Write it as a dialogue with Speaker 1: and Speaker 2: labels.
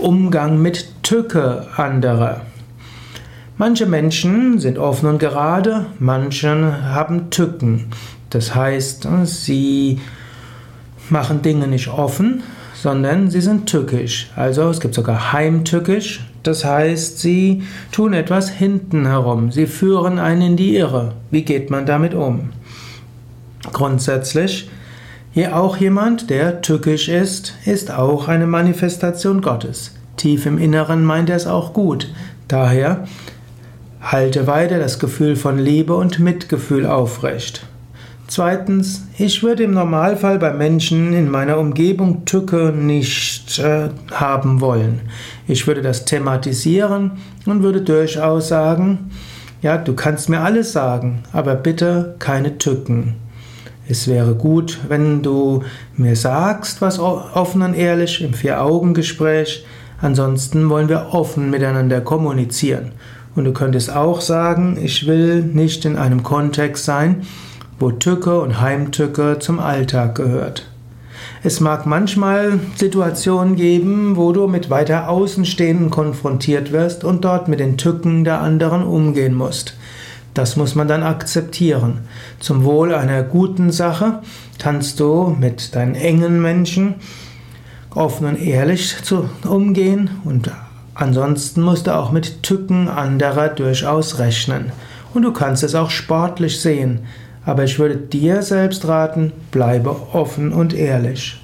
Speaker 1: Umgang mit Tücke anderer. Manche Menschen sind offen und gerade, manche haben Tücken. Das heißt, sie machen Dinge nicht offen, sondern sie sind tückisch. Also es gibt sogar heimtückisch. Das heißt, sie tun etwas hinten herum. Sie führen einen in die Irre. Wie geht man damit um? Grundsätzlich hier auch jemand, der tückisch ist, ist auch eine Manifestation Gottes. Tief im Inneren meint er es auch gut. Daher halte weiter das Gefühl von Liebe und Mitgefühl aufrecht. Zweitens, ich würde im Normalfall bei Menschen in meiner Umgebung Tücke nicht äh, haben wollen. Ich würde das thematisieren und würde durchaus sagen, ja, du kannst mir alles sagen, aber bitte keine Tücken. Es wäre gut, wenn du mir sagst, was offen und ehrlich im Vier-Augen-Gespräch. Ansonsten wollen wir offen miteinander kommunizieren. Und du könntest auch sagen, ich will nicht in einem Kontext sein, wo Tücke und Heimtücke zum Alltag gehört. Es mag manchmal Situationen geben, wo du mit weiter Außenstehenden konfrontiert wirst und dort mit den Tücken der anderen umgehen musst. Das muss man dann akzeptieren. Zum Wohl einer guten Sache kannst du mit deinen engen Menschen offen und ehrlich umgehen und ansonsten musst du auch mit Tücken anderer durchaus rechnen. Und du kannst es auch sportlich sehen. Aber ich würde dir selbst raten, bleibe offen und ehrlich.